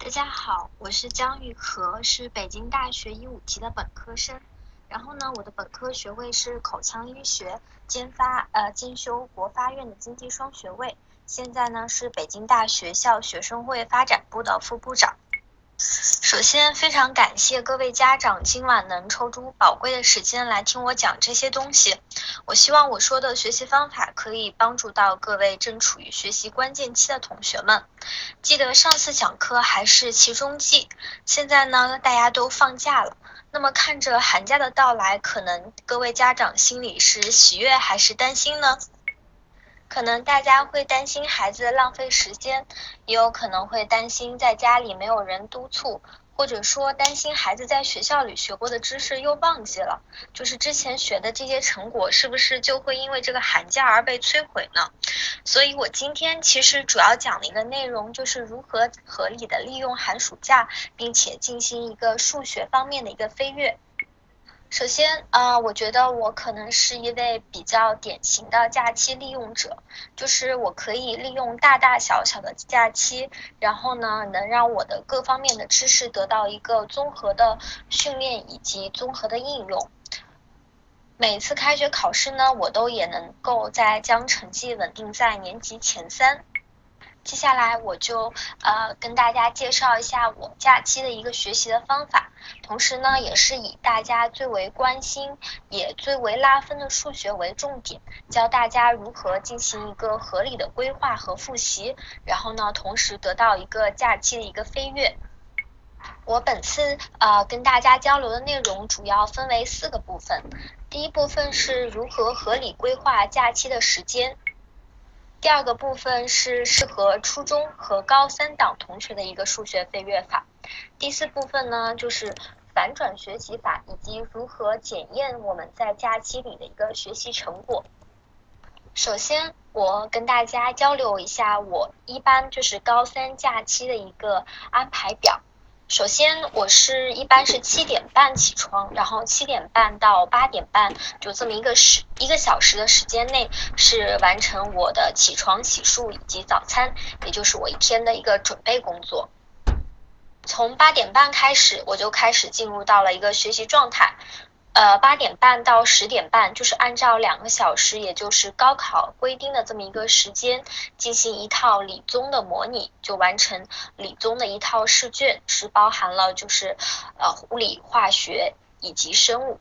大家好，我是姜玉和，是北京大学一五级的本科生。然后呢，我的本科学位是口腔医学，兼发呃兼修国发院的经济双学位。现在呢是北京大学校学生会发展部的副部长。首先，非常感谢各位家长今晚能抽出宝贵的时间来听我讲这些东西。我希望我说的学习方法可以帮助到各位正处于学习关键期的同学们。记得上次讲课还是期中季，现在呢大家都放假了。那么看着寒假的到来，可能各位家长心里是喜悦还是担心呢？可能大家会担心孩子浪费时间，也有可能会担心在家里没有人督促，或者说担心孩子在学校里学过的知识又忘记了，就是之前学的这些成果是不是就会因为这个寒假而被摧毁呢？所以我今天其实主要讲的一个内容就是如何合理的利用寒暑假，并且进行一个数学方面的一个飞跃。首先，啊，我觉得我可能是一位比较典型的假期利用者，就是我可以利用大大小小的假期，然后呢，能让我的各方面的知识得到一个综合的训练以及综合的应用。每次开学考试呢，我都也能够在将成绩稳定在年级前三。接下来我就呃跟大家介绍一下我假期的一个学习的方法，同时呢也是以大家最为关心也最为拉分的数学为重点，教大家如何进行一个合理的规划和复习，然后呢同时得到一个假期的一个飞跃。我本次呃跟大家交流的内容主要分为四个部分，第一部分是如何合理规划假期的时间。第二个部分是适合初中和高三档同学的一个数学飞跃法。第四部分呢，就是反转学习法以及如何检验我们在假期里的一个学习成果。首先，我跟大家交流一下我一般就是高三假期的一个安排表。首先，我是一般是七点半起床，然后七点半到八点半，就这么一个时一个小时的时间内，是完成我的起床、洗漱以及早餐，也就是我一天的一个准备工作。从八点半开始，我就开始进入到了一个学习状态。呃，八点半到十点半，就是按照两个小时，也就是高考规定的这么一个时间，进行一套理综的模拟，就完成理综的一套试卷，是包含了就是呃物理、化学以及生物。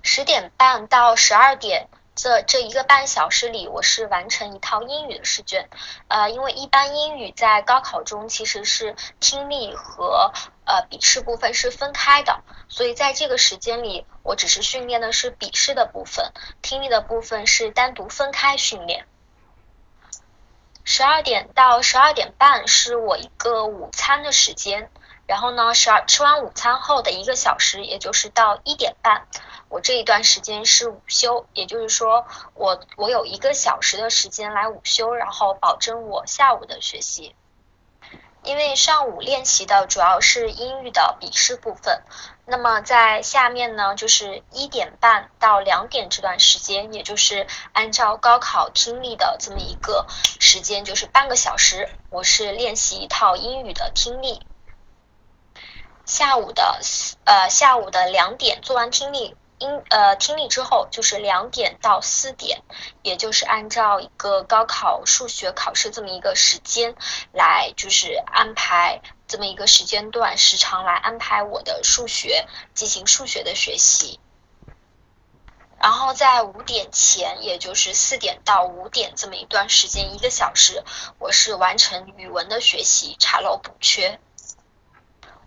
十点半到十二点。这这一个半小时里，我是完成一套英语的试卷，呃，因为一般英语在高考中其实是听力和呃笔试部分是分开的，所以在这个时间里，我只是训练的是笔试的部分，听力的部分是单独分开训练。十二点到十二点半是我一个午餐的时间。然后呢，十二吃完午餐后的一个小时，也就是到一点半，我这一段时间是午休，也就是说，我我有一个小时的时间来午休，然后保证我下午的学习。因为上午练习的主要是英语的笔试部分，那么在下面呢，就是一点半到两点这段时间，也就是按照高考听力的这么一个时间，就是半个小时，我是练习一套英语的听力。下午的呃下午的两点做完听力音呃听力之后，就是两点到四点，也就是按照一个高考数学考试这么一个时间来，就是安排这么一个时间段时长来安排我的数学进行数学的学习。然后在五点前，也就是四点到五点这么一段时间一个小时，我是完成语文的学习，查漏补缺。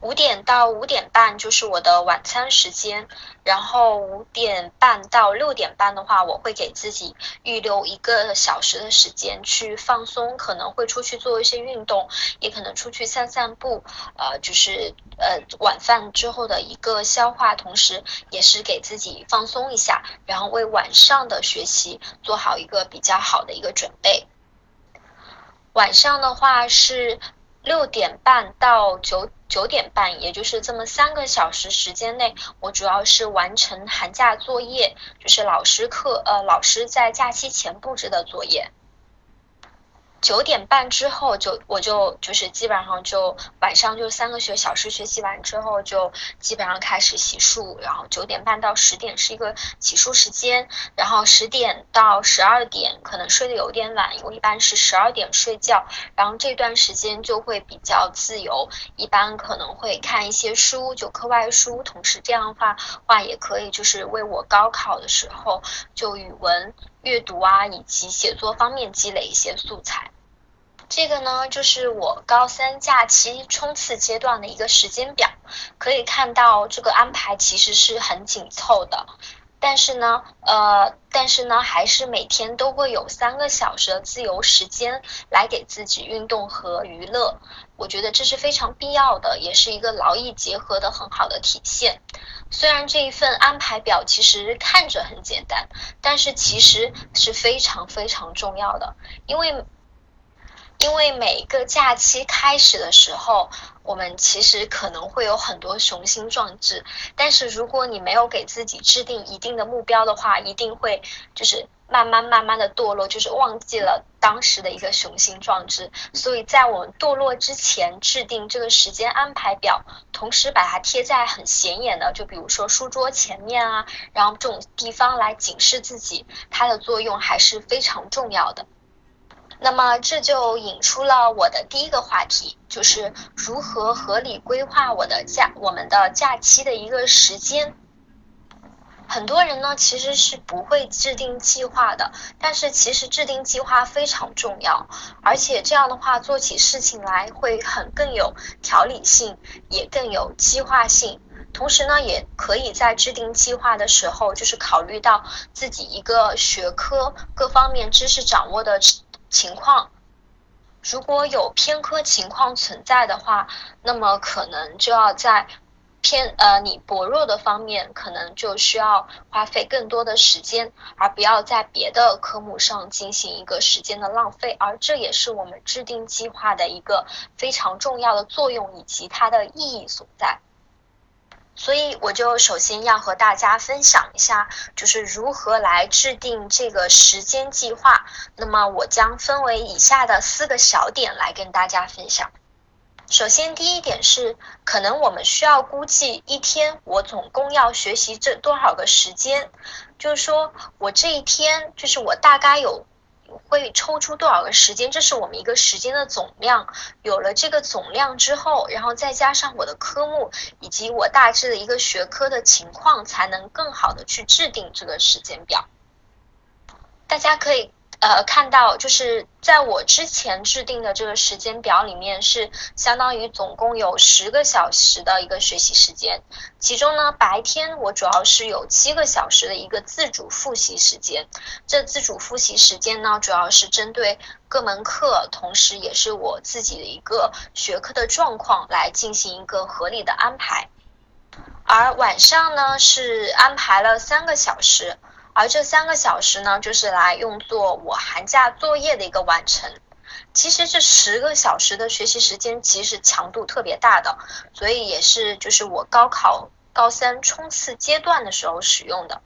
五点到五点半就是我的晚餐时间，然后五点半到六点半的话，我会给自己预留一个小时的时间去放松，可能会出去做一些运动，也可能出去散散步，呃，就是呃晚饭之后的一个消化，同时也是给自己放松一下，然后为晚上的学习做好一个比较好的一个准备。晚上的话是。六点半到九九点半，也就是这么三个小时时间内，我主要是完成寒假作业，就是老师课呃老师在假期前布置的作业。九点半之后就我就就是基本上就晚上就三个学小时学习完之后就基本上开始洗漱，然后九点半到十点是一个洗漱时间，然后十点到十二点可能睡得有点晚，我一般是十二点睡觉，然后这段时间就会比较自由，一般可能会看一些书，就课外书，同时这样的话话也可以就是为我高考的时候就语文。阅读啊，以及写作方面积累一些素材。这个呢，就是我高三假期冲刺阶段的一个时间表。可以看到，这个安排其实是很紧凑的。但是呢，呃，但是呢，还是每天都会有三个小时的自由时间来给自己运动和娱乐。我觉得这是非常必要的，也是一个劳逸结合的很好的体现。虽然这一份安排表其实看着很简单，但是其实是非常非常重要的，因为。因为每个假期开始的时候，我们其实可能会有很多雄心壮志，但是如果你没有给自己制定一定的目标的话，一定会就是慢慢慢慢的堕落，就是忘记了当时的一个雄心壮志。所以在我们堕落之前，制定这个时间安排表，同时把它贴在很显眼的，就比如说书桌前面啊，然后这种地方来警示自己，它的作用还是非常重要的。那么这就引出了我的第一个话题，就是如何合理规划我的假我们的假期的一个时间。很多人呢其实是不会制定计划的，但是其实制定计划非常重要，而且这样的话做起事情来会很更有条理性，也更有计划性。同时呢，也可以在制定计划的时候，就是考虑到自己一个学科各方面知识掌握的。情况，如果有偏科情况存在的话，那么可能就要在偏呃你薄弱的方面，可能就需要花费更多的时间，而不要在别的科目上进行一个时间的浪费。而这也是我们制定计划的一个非常重要的作用以及它的意义所在。所以我就首先要和大家分享一下，就是如何来制定这个时间计划。那么我将分为以下的四个小点来跟大家分享。首先，第一点是，可能我们需要估计一天我总共要学习这多少个时间，就是说我这一天，就是我大概有。会抽出多少个时间？这是我们一个时间的总量。有了这个总量之后，然后再加上我的科目以及我大致的一个学科的情况，才能更好的去制定这个时间表。大家可以。呃，看到就是在我之前制定的这个时间表里面，是相当于总共有十个小时的一个学习时间。其中呢，白天我主要是有七个小时的一个自主复习时间。这自主复习时间呢，主要是针对各门课，同时也是我自己的一个学科的状况来进行一个合理的安排。而晚上呢，是安排了三个小时。而这三个小时呢，就是来用作我寒假作业的一个完成。其实这十个小时的学习时间，其实强度特别大的，所以也是就是我高考高三冲刺阶段的时候使用的。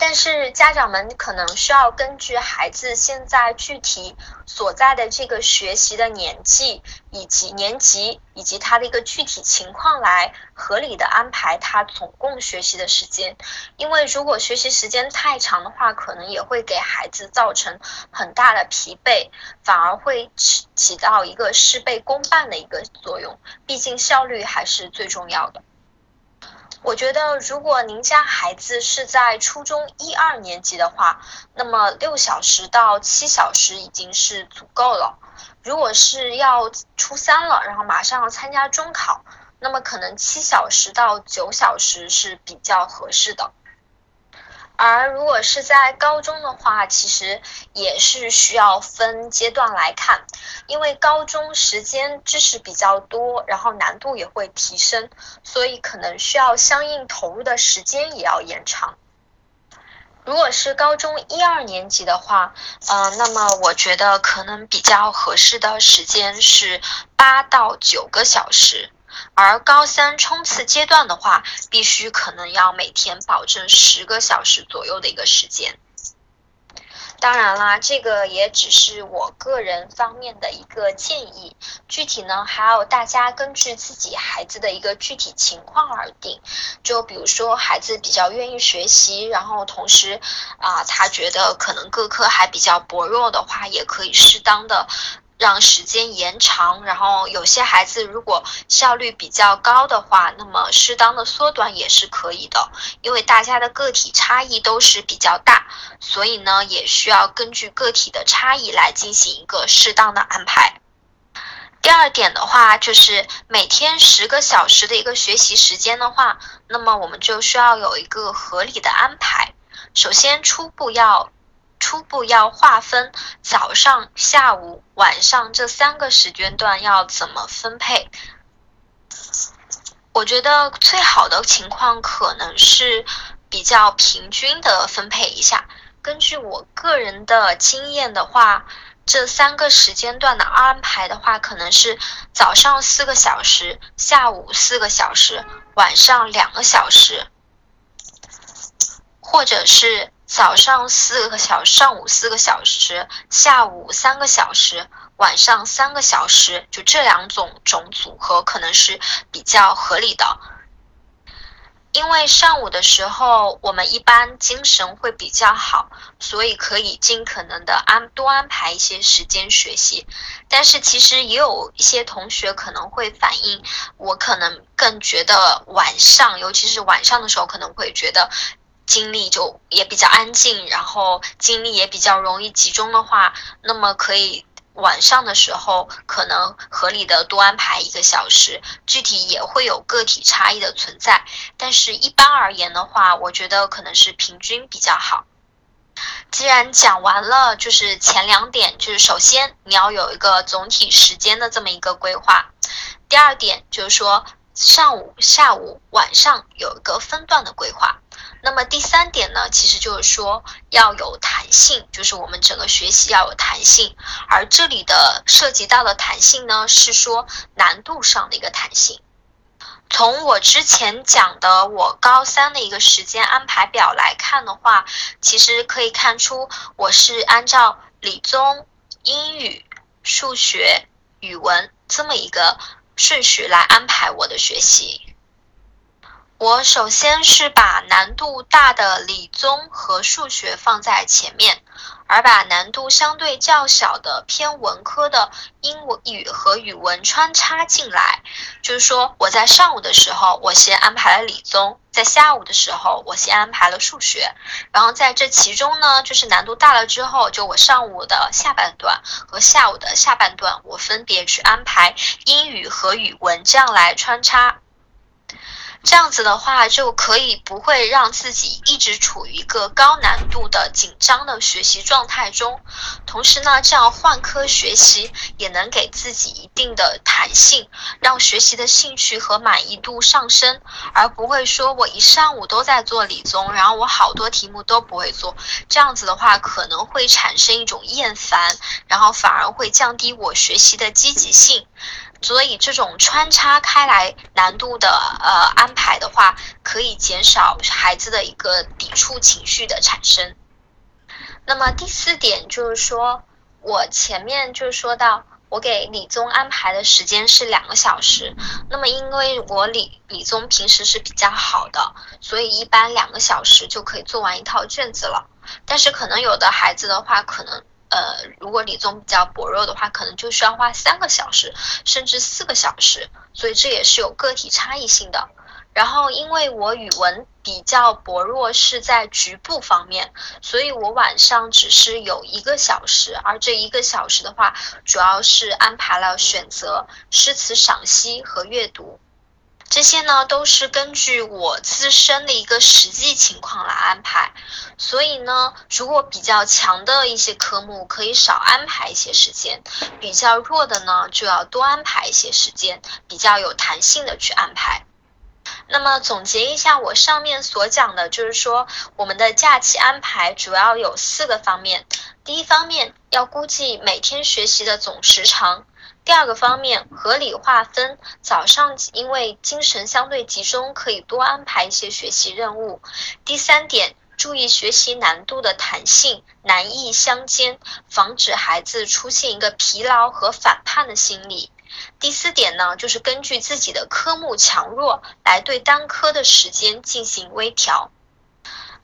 但是家长们可能需要根据孩子现在具体所在的这个学习的年纪以及年级以及他的一个具体情况来合理的安排他总共学习的时间，因为如果学习时间太长的话，可能也会给孩子造成很大的疲惫，反而会起起到一个事倍功半的一个作用，毕竟效率还是最重要的。我觉得，如果您家孩子是在初中一二年级的话，那么六小时到七小时已经是足够了。如果是要初三了，然后马上要参加中考，那么可能七小时到九小时是比较合适的。而如果是在高中的话，其实也是需要分阶段来看，因为高中时间知识比较多，然后难度也会提升，所以可能需要相应投入的时间也要延长。如果是高中一二年级的话，嗯，那么我觉得可能比较合适的时间是八到九个小时。而高三冲刺阶段的话，必须可能要每天保证十个小时左右的一个时间。当然啦，这个也只是我个人方面的一个建议，具体呢还要大家根据自己孩子的一个具体情况而定。就比如说孩子比较愿意学习，然后同时啊他觉得可能各科还比较薄弱的话，也可以适当的。让时间延长，然后有些孩子如果效率比较高的话，那么适当的缩短也是可以的。因为大家的个体差异都是比较大，所以呢也需要根据个体的差异来进行一个适当的安排。第二点的话，就是每天十个小时的一个学习时间的话，那么我们就需要有一个合理的安排。首先初步要。初步要划分早上、下午、晚上这三个时间段要怎么分配？我觉得最好的情况可能是比较平均的分配一下。根据我个人的经验的话，这三个时间段的安排的话，可能是早上四个小时，下午四个小时，晚上两个小时，或者是。早上四个小，上午四个小时，下午三个小时，晚上三个小时，就这两种种组合可能是比较合理的。因为上午的时候我们一般精神会比较好，所以可以尽可能的安多安排一些时间学习。但是其实也有一些同学可能会反映，我可能更觉得晚上，尤其是晚上的时候，可能会觉得。精力就也比较安静，然后精力也比较容易集中的话，那么可以晚上的时候可能合理的多安排一个小时，具体也会有个体差异的存在，但是一般而言的话，我觉得可能是平均比较好。既然讲完了，就是前两点，就是首先你要有一个总体时间的这么一个规划，第二点就是说上午、下午、晚上有一个分段的规划。那么第三点呢，其实就是说要有弹性，就是我们整个学习要有弹性。而这里的涉及到的弹性呢，是说难度上的一个弹性。从我之前讲的我高三的一个时间安排表来看的话，其实可以看出我是按照理综、英语、数学、语文这么一个顺序来安排我的学习。我首先是把难度大的理综和数学放在前面，而把难度相对较小的偏文科的英语和语文穿插进来。就是说，我在上午的时候，我先安排了理综；在下午的时候，我先安排了数学。然后在这其中呢，就是难度大了之后，就我上午的下半段和下午的下半段，我分别去安排英语和语文，这样来穿插。这样子的话，就可以不会让自己一直处于一个高难度的紧张的学习状态中。同时呢，这样换科学习也能给自己一定的弹性，让学习的兴趣和满意度上升，而不会说我一上午都在做理综，然后我好多题目都不会做。这样子的话，可能会产生一种厌烦，然后反而会降低我学习的积极性。所以这种穿插开来难度的呃安排的话，可以减少孩子的一个抵触情绪的产生。那么第四点就是说，我前面就说到，我给理综安排的时间是两个小时。那么因为我理理综平时是比较好的，所以一般两个小时就可以做完一套卷子了。但是可能有的孩子的话，可能。呃，如果理综比较薄弱的话，可能就需要花三个小时，甚至四个小时，所以这也是有个体差异性的。然后，因为我语文比较薄弱，是在局部方面，所以我晚上只是有一个小时，而这一个小时的话，主要是安排了选择、诗词赏析和阅读。这些呢都是根据我自身的一个实际情况来安排，所以呢，如果比较强的一些科目可以少安排一些时间，比较弱的呢就要多安排一些时间，比较有弹性的去安排。那么总结一下我上面所讲的，就是说我们的假期安排主要有四个方面，第一方面要估计每天学习的总时长。第二个方面，合理划分早上，因为精神相对集中，可以多安排一些学习任务。第三点，注意学习难度的弹性，难易相间，防止孩子出现一个疲劳和反叛的心理。第四点呢，就是根据自己的科目强弱来对单科的时间进行微调。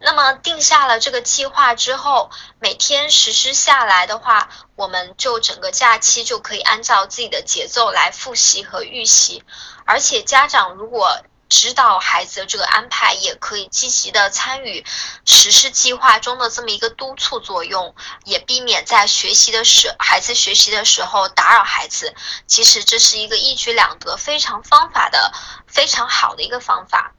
那么定下了这个计划之后，每天实施下来的话，我们就整个假期就可以按照自己的节奏来复习和预习。而且家长如果知道孩子的这个安排，也可以积极的参与实施计划中的这么一个督促作用，也避免在学习的时孩子学习的时候打扰孩子。其实这是一个一举两得、非常方法的非常好的一个方法。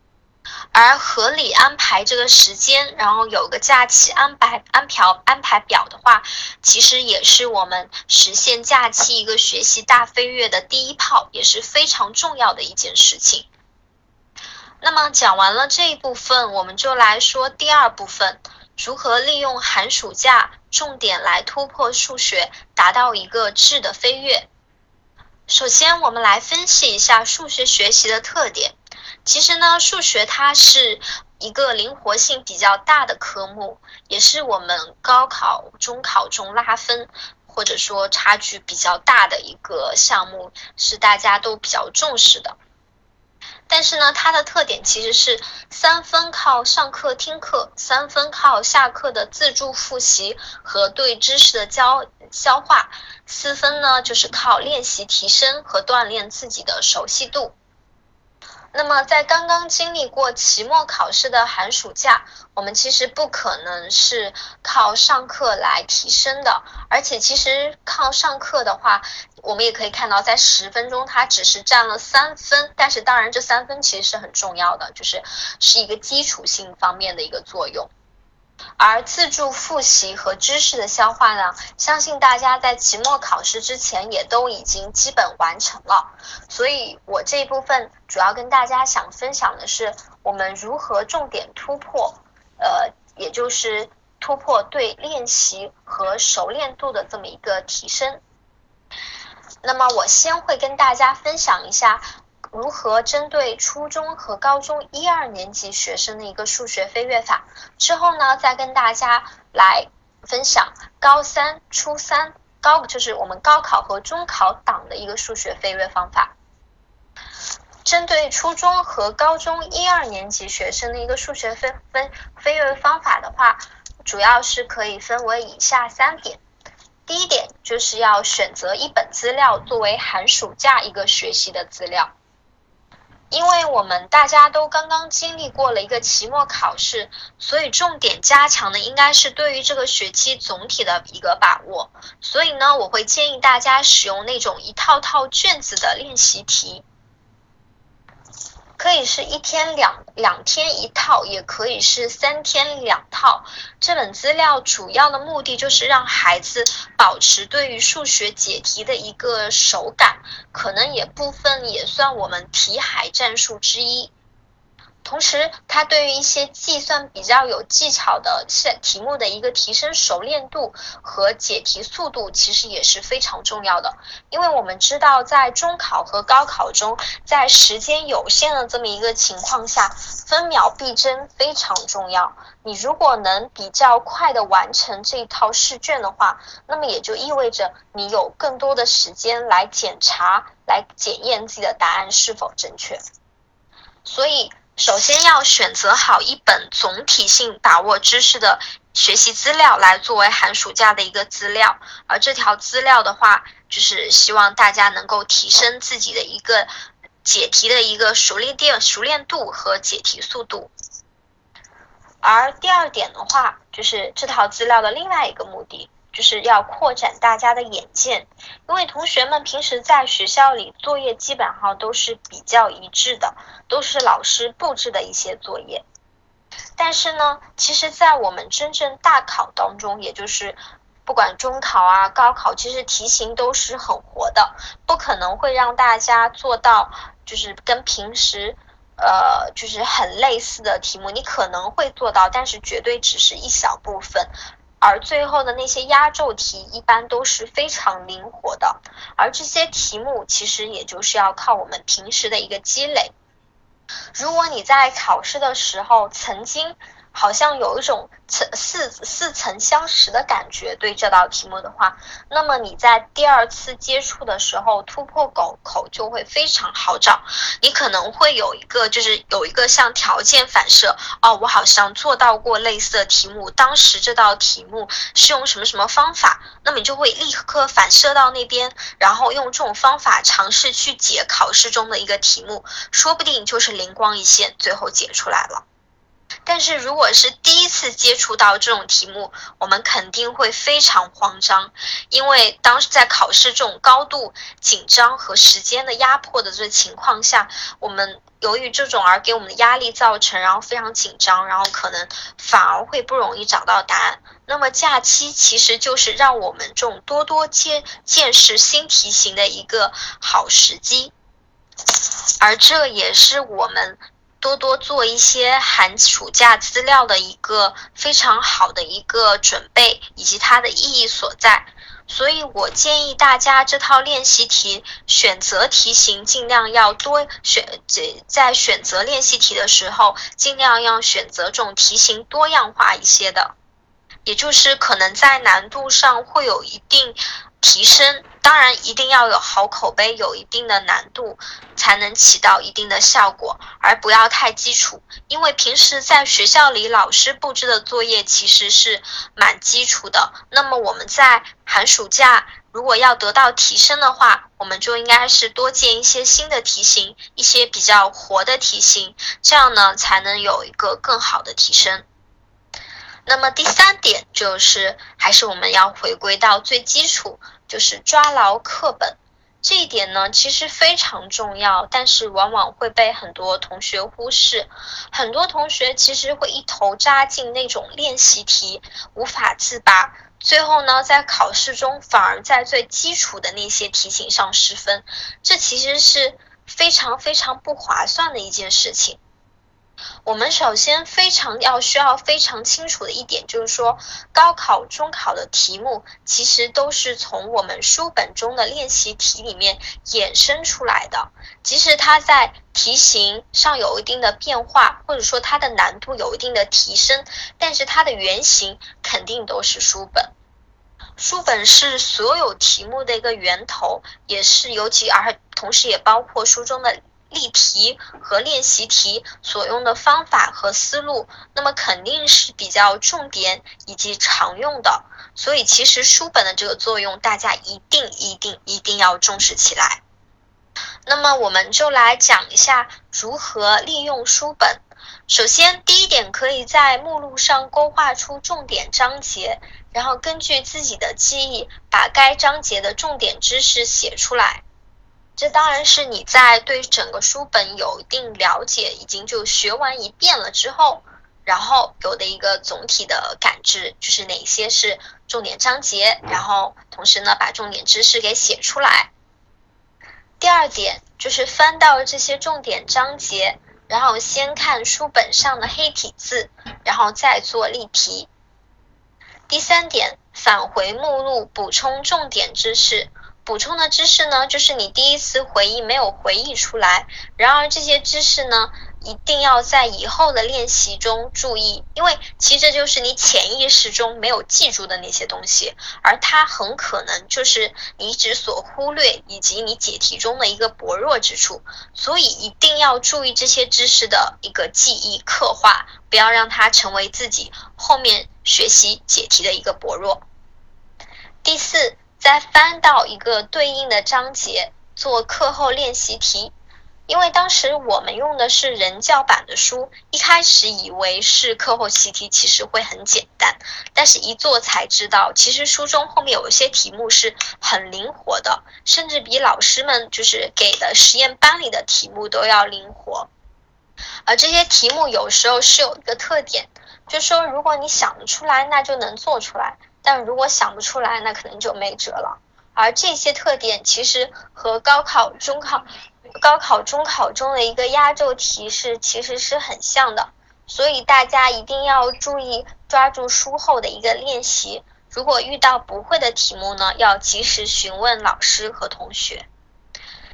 而合理安排这个时间，然后有个假期安排安排安排表的话，其实也是我们实现假期一个学习大飞跃的第一炮，也是非常重要的一件事情。那么讲完了这一部分，我们就来说第二部分，如何利用寒暑假重点来突破数学，达到一个质的飞跃。首先，我们来分析一下数学学习的特点。其实呢，数学它是一个灵活性比较大的科目，也是我们高考、中考中拉分或者说差距比较大的一个项目，是大家都比较重视的。但是呢，它的特点其实是三分靠上课听课，三分靠下课的自助复习和对知识的教消化，四分呢就是靠练习提升和锻炼自己的熟悉度。那么，在刚刚经历过期末考试的寒暑假，我们其实不可能是靠上课来提升的。而且，其实靠上课的话，我们也可以看到，在十分钟它只是占了三分。但是，当然这三分其实是很重要的，就是是一个基础性方面的一个作用。而自助复习和知识的消化呢，相信大家在期末考试之前也都已经基本完成了。所以我这一部分主要跟大家想分享的是，我们如何重点突破，呃，也就是突破对练习和熟练度的这么一个提升。那么我先会跟大家分享一下。如何针对初中和高中一二年级学生的一个数学飞跃法？之后呢，再跟大家来分享高三、初三、高就是我们高考和中考党的一个数学飞跃方法。针对初中和高中一二年级学生的一个数学飞飞飞跃方法的话，主要是可以分为以下三点。第一点就是要选择一本资料作为寒暑假一个学习的资料。因为我们大家都刚刚经历过了一个期末考试，所以重点加强的应该是对于这个学期总体的一个把握。所以呢，我会建议大家使用那种一套套卷子的练习题。可以是一天两两天一套，也可以是三天两套。这本资料主要的目的就是让孩子保持对于数学解题的一个手感，可能也部分也算我们题海战术之一。同时，它对于一些计算比较有技巧的题题目的一个提升熟练度和解题速度，其实也是非常重要的。因为我们知道，在中考和高考中，在时间有限的这么一个情况下，分秒必争非常重要。你如果能比较快的完成这一套试卷的话，那么也就意味着你有更多的时间来检查、来检验自己的答案是否正确。所以。首先要选择好一本总体性把握知识的学习资料来作为寒暑假的一个资料，而这条资料的话，就是希望大家能够提升自己的一个解题的一个熟练度、熟练度和解题速度。而第二点的话，就是这套资料的另外一个目的。就是要扩展大家的眼界，因为同学们平时在学校里作业基本上都是比较一致的，都是老师布置的一些作业。但是呢，其实，在我们真正大考当中，也就是不管中考啊、高考，其实题型都是很活的，不可能会让大家做到就是跟平时呃就是很类似的题目，你可能会做到，但是绝对只是一小部分。而最后的那些压轴题一般都是非常灵活的，而这些题目其实也就是要靠我们平时的一个积累。如果你在考试的时候曾经好像有一种层似似曾相识的感觉。对这道题目的话，那么你在第二次接触的时候，突破口口就会非常好找。你可能会有一个，就是有一个像条件反射，哦，我好像做到过类似的题目，当时这道题目是用什么什么方法，那么你就会立刻反射到那边，然后用这种方法尝试去解考试中的一个题目，说不定就是灵光一现，最后解出来了。但是如果是第一次接触到这种题目，我们肯定会非常慌张，因为当时在考试这种高度紧张和时间的压迫的这情况下，我们由于这种而给我们的压力造成，然后非常紧张，然后可能反而会不容易找到答案。那么假期其实就是让我们这种多多见见识新题型的一个好时机，而这也是我们。多多做一些寒暑假资料的一个非常好的一个准备，以及它的意义所在。所以我建议大家这套练习题选择题型尽量要多选，在选择练习题的时候，尽量要选择这种题型多样化一些的，也就是可能在难度上会有一定。提升当然一定要有好口碑，有一定的难度，才能起到一定的效果，而不要太基础。因为平时在学校里老师布置的作业其实是蛮基础的，那么我们在寒暑假如果要得到提升的话，我们就应该是多建一些新的题型，一些比较活的题型，这样呢才能有一个更好的提升。那么第三点就是，还是我们要回归到最基础。就是抓牢课本这一点呢，其实非常重要，但是往往会被很多同学忽视。很多同学其实会一头扎进那种练习题，无法自拔，最后呢，在考试中反而在最基础的那些题型上失分，这其实是非常非常不划算的一件事情。我们首先非常要需要非常清楚的一点，就是说高考、中考的题目其实都是从我们书本中的练习题里面衍生出来的。即使它在题型上有一定的变化，或者说它的难度有一定的提升，但是它的原型肯定都是书本。书本是所有题目的一个源头，也是尤其而同时也包括书中的。例题和练习题所用的方法和思路，那么肯定是比较重点以及常用的。所以其实书本的这个作用，大家一定一定一定要重视起来。那么我们就来讲一下如何利用书本。首先，第一点，可以在目录上勾画出重点章节，然后根据自己的记忆，把该章节的重点知识写出来。这当然是你在对整个书本有一定了解，已经就学完一遍了之后，然后有的一个总体的感知，就是哪些是重点章节，然后同时呢把重点知识给写出来。第二点就是翻到这些重点章节，然后先看书本上的黑体字，然后再做例题。第三点，返回目录补充重点知识。补充的知识呢，就是你第一次回忆没有回忆出来。然而这些知识呢，一定要在以后的练习中注意，因为其实这就是你潜意识中没有记住的那些东西，而它很可能就是你一直所忽略以及你解题中的一个薄弱之处。所以一定要注意这些知识的一个记忆刻画，不要让它成为自己后面学习解题的一个薄弱。第四。再翻到一个对应的章节做课后练习题，因为当时我们用的是人教版的书，一开始以为是课后习题，其实会很简单，但是一做才知道，其实书中后面有一些题目是很灵活的，甚至比老师们就是给的实验班里的题目都要灵活。而这些题目有时候是有一个特点，就是说如果你想得出来，那就能做出来。但如果想不出来，那可能就没辙了。而这些特点其实和高考、中考、高考、中考中的一个压轴题是其实是很像的，所以大家一定要注意抓住书后的一个练习。如果遇到不会的题目呢，要及时询问老师和同学。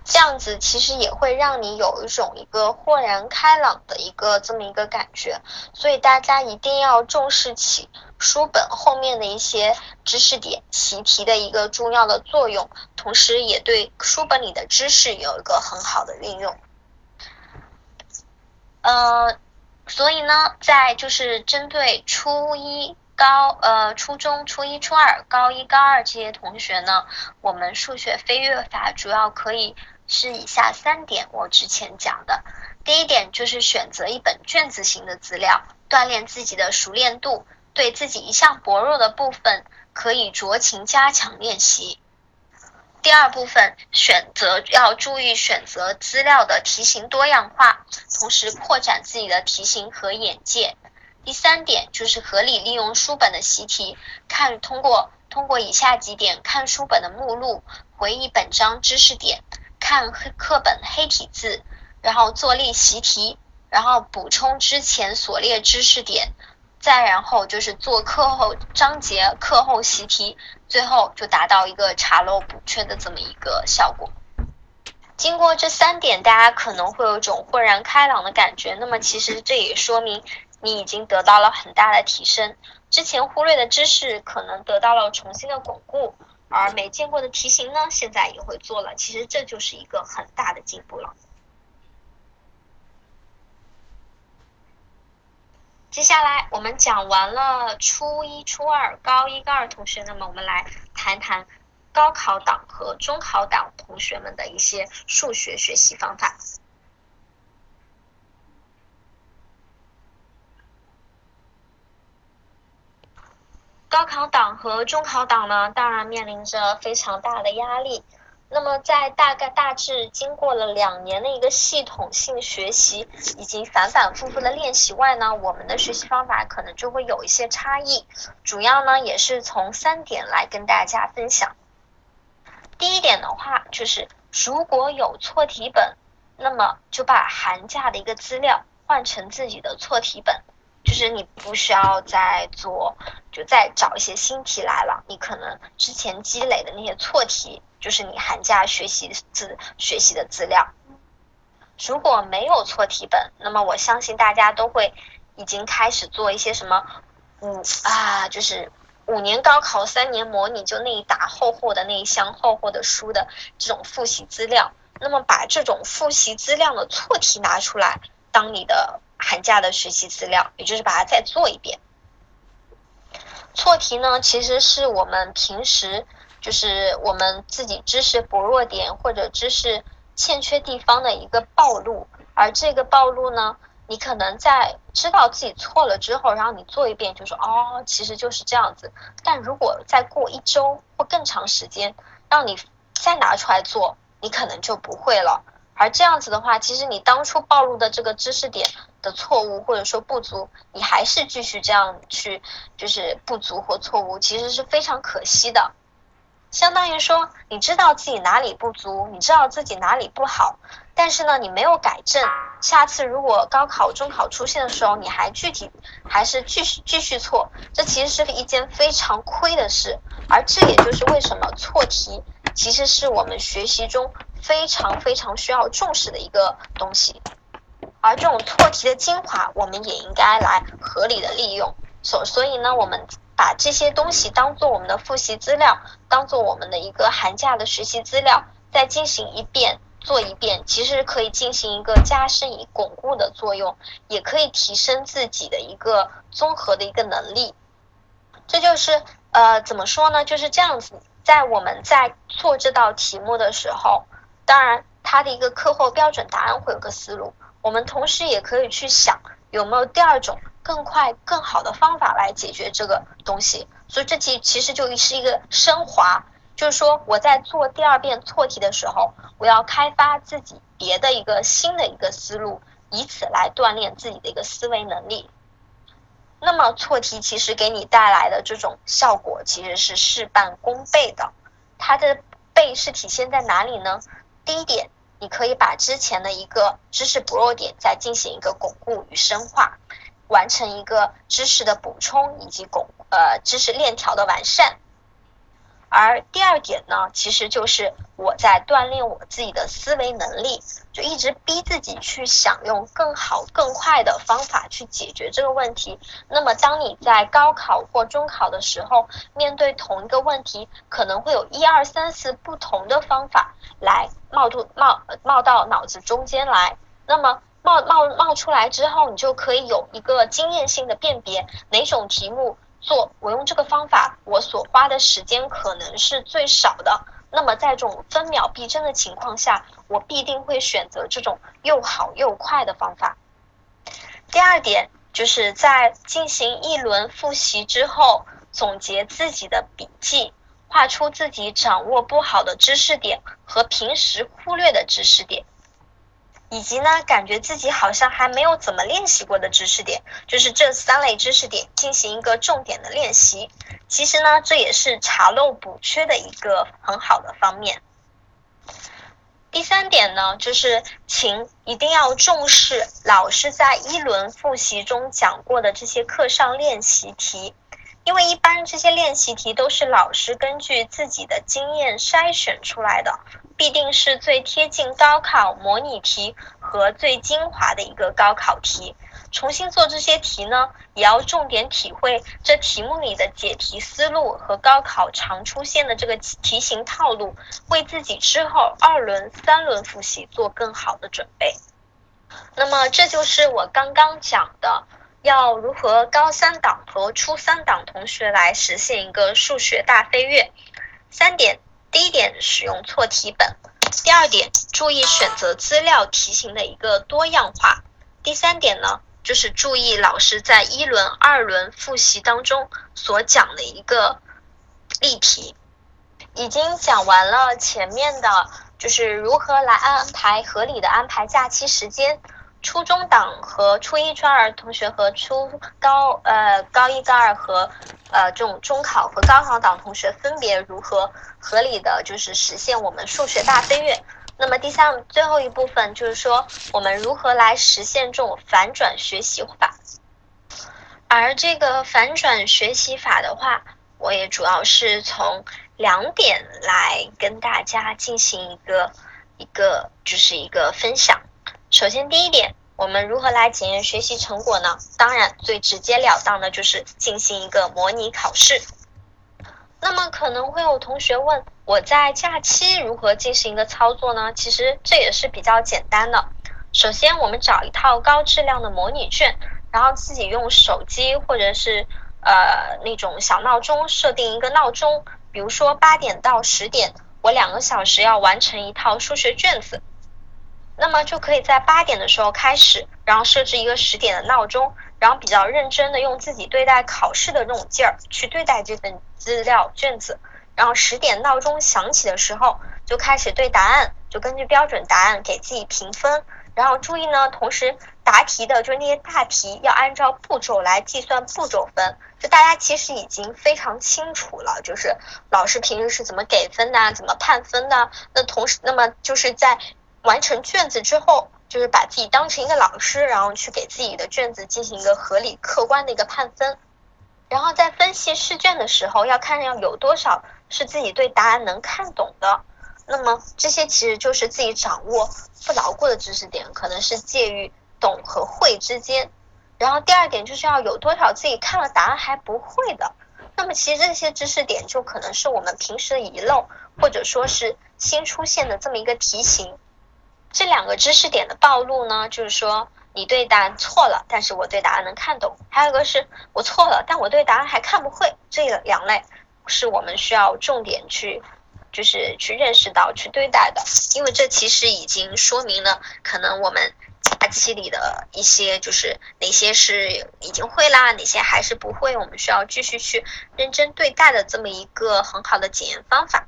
这样子其实也会让你有一种一个豁然开朗的一个这么一个感觉，所以大家一定要重视起书本后面的一些知识点习题的一个重要的作用，同时也对书本里的知识有一个很好的运用。呃，所以呢，在就是针对初一。高呃初中初一初二高一高二这些同学呢，我们数学飞跃法主要可以是以下三点，我之前讲的，第一点就是选择一本卷子型的资料，锻炼自己的熟练度，对自己一项薄弱的部分可以酌情加强练习。第二部分选择要注意选择资料的题型多样化，同时扩展自己的题型和眼界。第三点就是合理利用书本的习题，看通过通过以下几点看书本的目录，回忆本章知识点，看课本黑体字，然后做例习题，然后补充之前所列知识点，再然后就是做课后章节课后习题，最后就达到一个查漏补缺的这么一个效果。经过这三点，大家可能会有一种豁然开朗的感觉。那么其实这也说明。你已经得到了很大的提升，之前忽略的知识可能得到了重新的巩固，而没见过的题型呢，现在也会做了。其实这就是一个很大的进步了。接下来我们讲完了初一、初二、高一、高二同学，那么我们来谈谈高考党和中考党同学们的一些数学学习方法。高考党和中考党呢，当然面临着非常大的压力。那么，在大概大致经过了两年的一个系统性学习以及反反复复的练习外呢，我们的学习方法可能就会有一些差异。主要呢，也是从三点来跟大家分享。第一点的话，就是如果有错题本，那么就把寒假的一个资料换成自己的错题本。就是你不需要再做，就再找一些新题来了。你可能之前积累的那些错题，就是你寒假学习资学习的资料。如果没有错题本，那么我相信大家都会已经开始做一些什么五啊，就是五年高考三年模拟，就那一沓厚厚的那一箱厚厚的书的这种复习资料。那么把这种复习资料的错题拿出来，当你的。寒假的学习资料，也就是把它再做一遍。错题呢，其实是我们平时就是我们自己知识薄弱点或者知识欠缺地方的一个暴露，而这个暴露呢，你可能在知道自己错了之后，然后你做一遍，就说哦，其实就是这样子。但如果再过一周或更长时间，让你再拿出来做，你可能就不会了。而这样子的话，其实你当初暴露的这个知识点的错误或者说不足，你还是继续这样去，就是不足或错误，其实是非常可惜的。相当于说，你知道自己哪里不足，你知道自己哪里不好，但是呢，你没有改正。下次如果高考、中考出现的时候，你还具体还是继续继续错，这其实是一件非常亏的事。而这也就是为什么错题其实是我们学习中。非常非常需要重视的一个东西，而这种错题的精华，我们也应该来合理的利用。所所以呢，我们把这些东西当做我们的复习资料，当做我们的一个寒假的学习资料，再进行一遍做一遍，其实可以进行一个加深以巩固的作用，也可以提升自己的一个综合的一个能力。这就是呃怎么说呢？就是这样子，在我们在做这道题目的时候。当然，它的一个课后标准答案会有个思路。我们同时也可以去想有没有第二种更快、更好的方法来解决这个东西。所以这题其实就是一个升华，就是说我在做第二遍错题的时候，我要开发自己别的一个新的一个思路，以此来锻炼自己的一个思维能力。那么错题其实给你带来的这种效果其实是事半功倍的。它的倍是体现在哪里呢？第一点，你可以把之前的一个知识薄弱点再进行一个巩固与深化，完成一个知识的补充以及巩呃知识链条的完善。而第二点呢，其实就是我在锻炼我自己的思维能力，就一直逼自己去想用更好、更快的方法去解决这个问题。那么，当你在高考或中考的时候，面对同一个问题，可能会有一二三四不同的方法来冒出冒冒到脑子中间来。那么冒冒冒出来之后，你就可以有一个经验性的辨别哪种题目。做我用这个方法，我所花的时间可能是最少的。那么在这种分秒必争的情况下，我必定会选择这种又好又快的方法。第二点就是在进行一轮复习之后，总结自己的笔记，画出自己掌握不好的知识点和平时忽略的知识点。以及呢，感觉自己好像还没有怎么练习过的知识点，就是这三类知识点进行一个重点的练习。其实呢，这也是查漏补缺的一个很好的方面。第三点呢，就是请一定要重视老师在一轮复习中讲过的这些课上练习题，因为一般这些练习题都是老师根据自己的经验筛选出来的。必定是最贴近高考模拟题和最精华的一个高考题。重新做这些题呢，也要重点体会这题目里的解题思路和高考常出现的这个题型套路，为自己之后二轮、三轮复习做更好的准备。那么，这就是我刚刚讲的，要如何高三党和初三党同学来实现一个数学大飞跃。三点。第一点，使用错题本；第二点，注意选择资料题型的一个多样化；第三点呢，就是注意老师在一轮、二轮复习当中所讲的一个例题。已经讲完了前面的，就是如何来安排合理的安排假期时间。初中党和初一、初二同学和初高呃高一、高二和呃这种中考和高考党同学分别如何合理的就是实现我们数学大飞跃。那么第三最后一部分就是说我们如何来实现这种反转学习法。而这个反转学习法的话，我也主要是从两点来跟大家进行一个一个就是一个分享。首先，第一点，我们如何来检验学习成果呢？当然，最直截了当的就是进行一个模拟考试。那么，可能会有同学问，我在假期如何进行一个操作呢？其实这也是比较简单的。首先，我们找一套高质量的模拟卷，然后自己用手机或者是呃那种小闹钟设定一个闹钟，比如说八点到十点，我两个小时要完成一套数学卷子。那么就可以在八点的时候开始，然后设置一个十点的闹钟，然后比较认真的用自己对待考试的这种劲儿去对待这份资料卷子，然后十点闹钟响起的时候就开始对答案，就根据标准答案给自己评分，然后注意呢，同时答题的就是那些大题要按照步骤来计算步骤分，就大家其实已经非常清楚了，就是老师平时是怎么给分的，怎么判分的，那同时那么就是在。完成卷子之后，就是把自己当成一个老师，然后去给自己的卷子进行一个合理客观的一个判分。然后在分析试卷的时候，要看要有多少是自己对答案能看懂的。那么这些其实就是自己掌握不牢固的知识点，可能是介于懂和会之间。然后第二点就是要有多少自己看了答案还不会的。那么其实这些知识点就可能是我们平时的遗漏，或者说是新出现的这么一个题型。这两个知识点的暴露呢，就是说你对答案错了，但是我对答案能看懂；还有一个是我错了，但我对答案还看不会。这两类是我们需要重点去，就是去认识到、去对待的，因为这其实已经说明了可能我们假期里的一些就是哪些是已经会啦，哪些还是不会，我们需要继续去认真对待的这么一个很好的检验方法。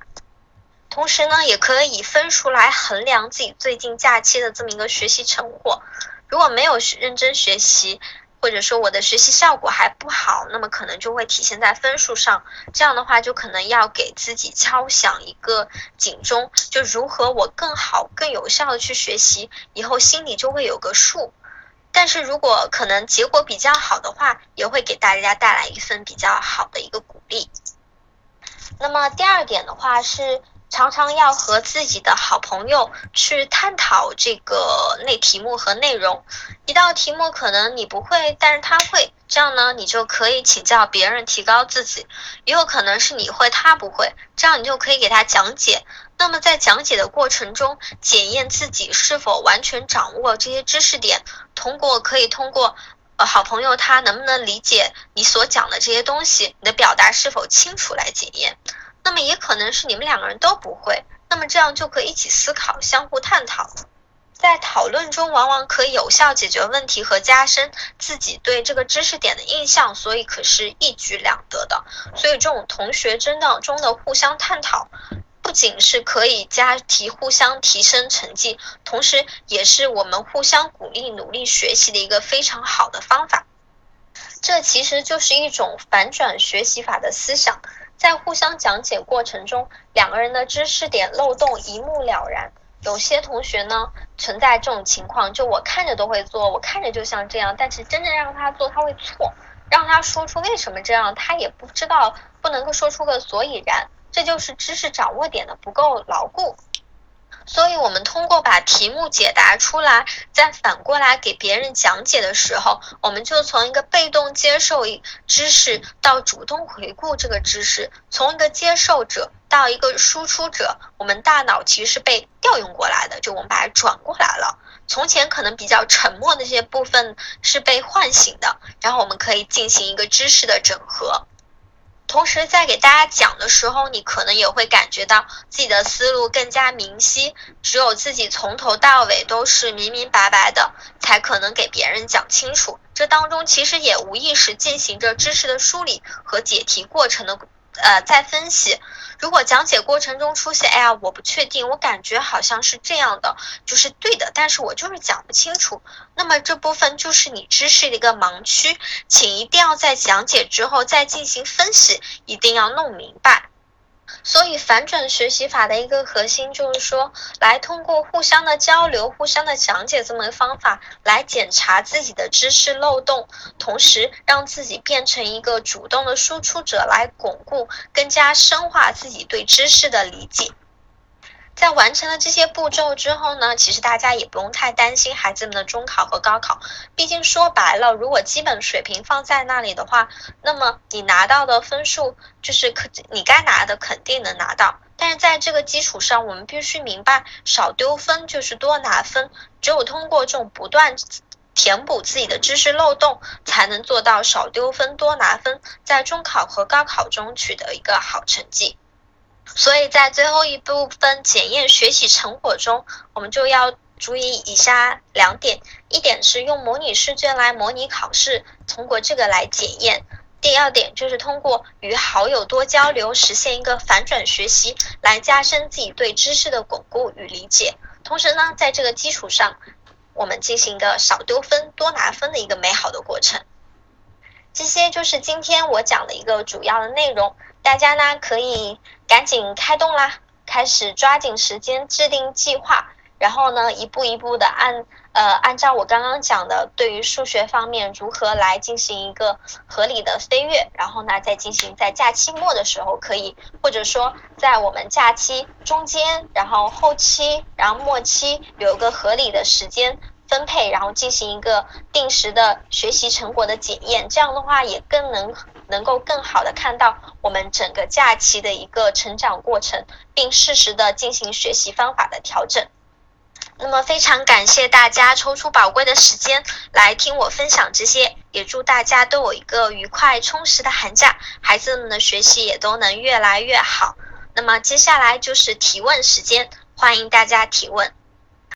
同时呢，也可以分数来衡量自己最近假期的这么一个学习成果。如果没有认真学习，或者说我的学习效果还不好，那么可能就会体现在分数上。这样的话，就可能要给自己敲响一个警钟，就如何我更好、更有效的去学习，以后心里就会有个数。但是如果可能结果比较好的话，也会给大家带来一份比较好的一个鼓励。那么第二点的话是。常常要和自己的好朋友去探讨这个内题目和内容。一道题目可能你不会，但是他会，这样呢，你就可以请教别人，提高自己。也有可能是你会，他不会，这样你就可以给他讲解。那么在讲解的过程中，检验自己是否完全掌握这些知识点，通过可以通过呃好朋友他能不能理解你所讲的这些东西，你的表达是否清楚来检验。那么也可能是你们两个人都不会，那么这样就可以一起思考，相互探讨，在讨论中往往可以有效解决问题和加深自己对这个知识点的印象，所以可是一举两得的。所以这种同学真的中的互相探讨，不仅是可以加提互相提升成绩，同时也是我们互相鼓励努力学习的一个非常好的方法。这其实就是一种反转学习法的思想。在互相讲解过程中，两个人的知识点漏洞一目了然。有些同学呢存在这种情况，就我看着都会做，我看着就像这样，但是真正让他做他会错，让他说出为什么这样，他也不知道，不能够说出个所以然。这就是知识掌握点的不够牢固。所以，我们通过把题目解答出来，再反过来给别人讲解的时候，我们就从一个被动接受知识到主动回顾这个知识，从一个接受者到一个输出者，我们大脑其实是被调用过来的，就我们把它转过来了。从前可能比较沉默的这些部分是被唤醒的，然后我们可以进行一个知识的整合。同时，在给大家讲的时候，你可能也会感觉到自己的思路更加明晰。只有自己从头到尾都是明明白白的，才可能给别人讲清楚。这当中其实也无意识进行着知识的梳理和解题过程的。呃，在分析，如果讲解过程中出现，哎呀，我不确定，我感觉好像是这样的，就是对的，但是我就是讲不清楚，那么这部分就是你知识的一个盲区，请一定要在讲解之后再进行分析，一定要弄明白。所以反转学习法的一个核心就是说，来通过互相的交流、互相的讲解这么一个方法来检查自己的知识漏洞，同时让自己变成一个主动的输出者，来巩固、更加深化自己对知识的理解。在完成了这些步骤之后呢，其实大家也不用太担心孩子们的中考和高考。毕竟说白了，如果基本水平放在那里的话，那么你拿到的分数就是可你该拿的肯定能拿到。但是在这个基础上，我们必须明白，少丢分就是多拿分。只有通过这种不断填补自己的知识漏洞，才能做到少丢分多拿分，在中考和高考中取得一个好成绩。所以在最后一部分检验学习成果中，我们就要注意以下两点：一点是用模拟试卷来模拟考试，通过这个来检验；第二点就是通过与好友多交流，实现一个反转学习，来加深自己对知识的巩固与理解。同时呢，在这个基础上，我们进行一个少丢分多拿分的一个美好的过程。这些就是今天我讲的一个主要的内容。大家呢可以赶紧开动啦，开始抓紧时间制定计划，然后呢一步一步的按呃按照我刚刚讲的，对于数学方面如何来进行一个合理的飞跃，然后呢再进行在假期末的时候可以，或者说在我们假期中间，然后后期，然后末期有一个合理的时间。分配，然后进行一个定时的学习成果的检验，这样的话也更能能够更好的看到我们整个假期的一个成长过程，并适时的进行学习方法的调整。那么非常感谢大家抽出宝贵的时间来听我分享这些，也祝大家都有一个愉快充实的寒假，孩子们的学习也都能越来越好。那么接下来就是提问时间，欢迎大家提问。